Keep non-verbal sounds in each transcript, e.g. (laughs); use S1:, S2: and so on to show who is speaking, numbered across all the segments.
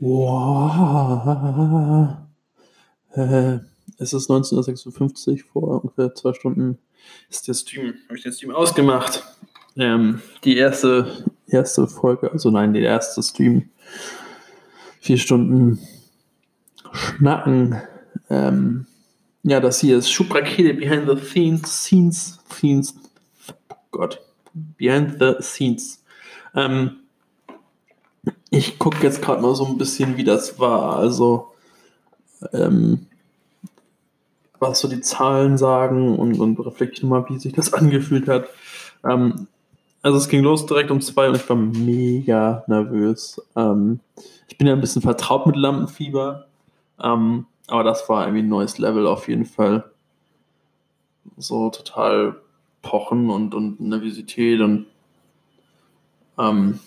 S1: Wow. Äh, es ist 19.56 Uhr, vor ungefähr zwei Stunden ist der Stream, habe ich den Stream ausgemacht. Ähm, die erste, erste Folge, also nein, der erste Stream, vier Stunden Schnacken. Ähm, ja, das hier ist Schubrakete Behind the Scenes, Scenes, Scenes, oh Gott, Behind the Scenes. Ähm, ich gucke jetzt gerade mal so ein bisschen, wie das war. Also, ähm, was so die Zahlen sagen und, und reflektiere mal, wie sich das (laughs) angefühlt hat. Ähm, also es ging los direkt um zwei und ich war mega nervös. Ähm, ich bin ja ein bisschen vertraut mit Lampenfieber, ähm, aber das war irgendwie ein neues Level auf jeden Fall. So total Pochen und, und Nervosität und ähm,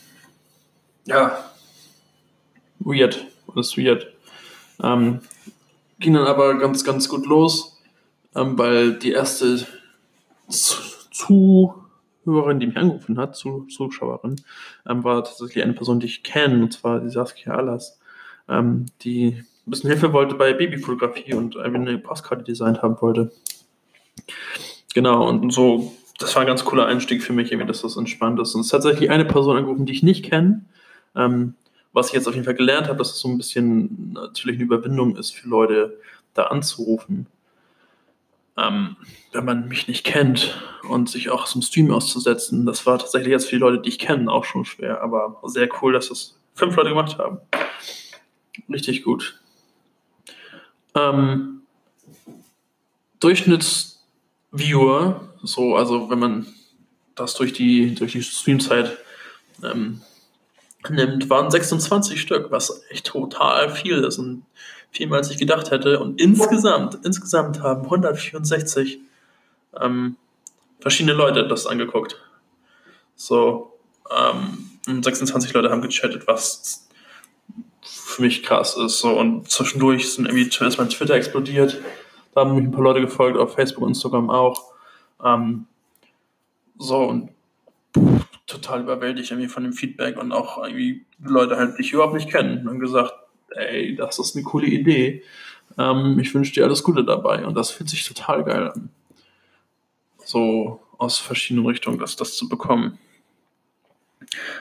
S1: ja, weird. Alles weird. Ähm, ging dann aber ganz, ganz gut los, ähm, weil die erste Zuhörerin, die mich angerufen hat, Zuschauerin, ähm, war tatsächlich eine Person, die ich kenne, und zwar die Saskia Allas, ähm, die ein bisschen Hilfe wollte bei Babyfotografie und eine Postkarte designt haben wollte. Genau, und so, das war ein ganz cooler Einstieg für mich, irgendwie, dass das entspannt ist. Und es ist tatsächlich eine Person angerufen, die ich nicht kenne, ähm, was ich jetzt auf jeden Fall gelernt habe, dass es so ein bisschen natürlich eine Überwindung ist für Leute, da anzurufen. Ähm, wenn man mich nicht kennt und sich auch zum Stream auszusetzen, das war tatsächlich jetzt für die Leute, die ich kenne, auch schon schwer, aber sehr cool, dass das fünf Leute gemacht haben. Richtig gut. Ähm, Durchschnittsviewer, so, also wenn man das durch die, durch die Streamzeit ähm, nimmt, waren 26 Stück, was echt total viel ist und viel mehr als ich gedacht hätte. Und insgesamt, insgesamt haben 164 ähm, verschiedene Leute das angeguckt. So, ähm, 26 Leute haben gechattet, was für mich krass ist. So, und zwischendurch sind irgendwie ist mein Twitter explodiert. Da haben mich ein paar Leute gefolgt, auf Facebook, Instagram auch. Ähm, so, und total überwältigt irgendwie von dem Feedback und auch irgendwie Leute halt, die ich überhaupt nicht kennen, haben gesagt, ey, das ist eine coole Idee. Ähm, ich wünsche dir alles Gute dabei. Und das fühlt sich total geil an. So aus verschiedenen Richtungen, das, das zu bekommen.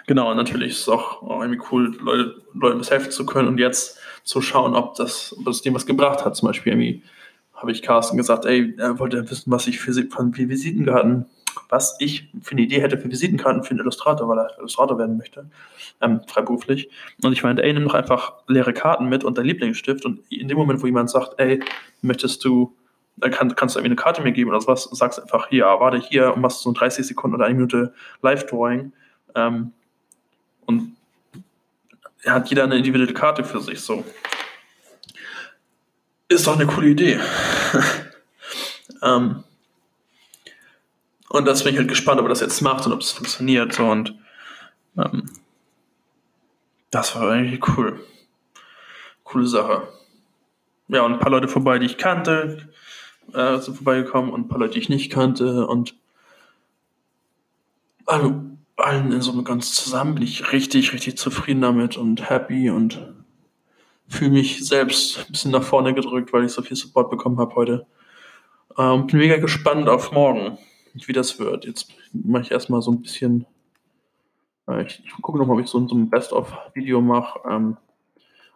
S1: Genau, und natürlich ist es auch, auch irgendwie cool, Leute, Leuten das helfen zu können und jetzt zu schauen, ob das, ob das dem was gebracht hat. Zum Beispiel irgendwie habe ich Carsten gesagt, ey, er wollte wissen, was ich für, von Visitenkarten was ich für eine Idee hätte für Visitenkarten für einen Illustrator, weil er Illustrator werden möchte, ähm, freiberuflich. Und ich meinte, ey, nimm doch einfach leere Karten mit und dein Lieblingsstift. Und in dem Moment, wo jemand sagt, ey, möchtest du, dann kann, kannst du irgendwie eine Karte mir geben oder sowas, sagst einfach, ja, warte hier und machst so ein 30 Sekunden oder eine Minute Live-Drawing. Ähm, und hat jeder eine individuelle Karte für sich, so. Ist doch eine coole Idee. (laughs) ähm, und das bin ich halt gespannt, ob er das jetzt macht und ob es funktioniert. So, und ähm, das war eigentlich cool. Coole Sache. Ja, und ein paar Leute vorbei, die ich kannte, äh, sind vorbeigekommen und ein paar Leute, die ich nicht kannte. Und alle, allen in so einem ganz zusammen bin ich richtig, richtig zufrieden damit und happy und fühle mich selbst ein bisschen nach vorne gedrückt, weil ich so viel Support bekommen habe heute. Ähm, bin mega gespannt auf morgen wie das wird. Jetzt mache ich erstmal so ein bisschen. Äh, ich, ich gucke nochmal, ob ich so, so ein Best-of-Video mache. Ähm,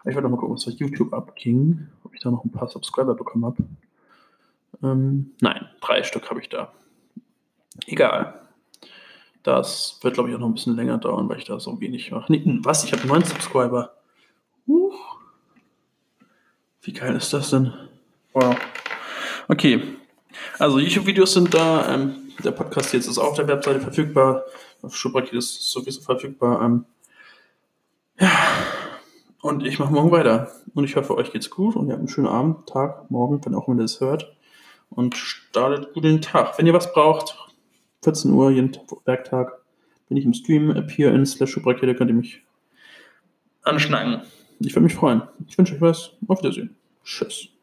S1: ich werde nochmal gucken, was bei YouTube abging. Ob ich da noch ein paar Subscriber bekommen habe. Ähm, nein, drei Stück habe ich da. Egal. Das wird, glaube ich, auch noch ein bisschen länger dauern, weil ich da so wenig mache. Nee, was? Ich habe neun Subscriber. Uh. Wie geil ist das denn? Wow. Okay. Also YouTube-Videos sind da. Ähm, der Podcast jetzt ist auf der Webseite verfügbar. Auf Schubrakit ist sowieso verfügbar. Ähm, ja, und ich mache morgen weiter. Und ich hoffe, euch geht's gut und ihr habt einen schönen Abend, Tag, morgen, wenn auch immer ihr das hört. Und startet gut den Tag. Wenn ihr was braucht, 14 Uhr, jeden Werktag, bin ich im Stream. Appear in slash Schubrakete, könnt ihr mich anschnacken. Ich würde mich freuen. Ich wünsche euch was. Auf Wiedersehen. Tschüss.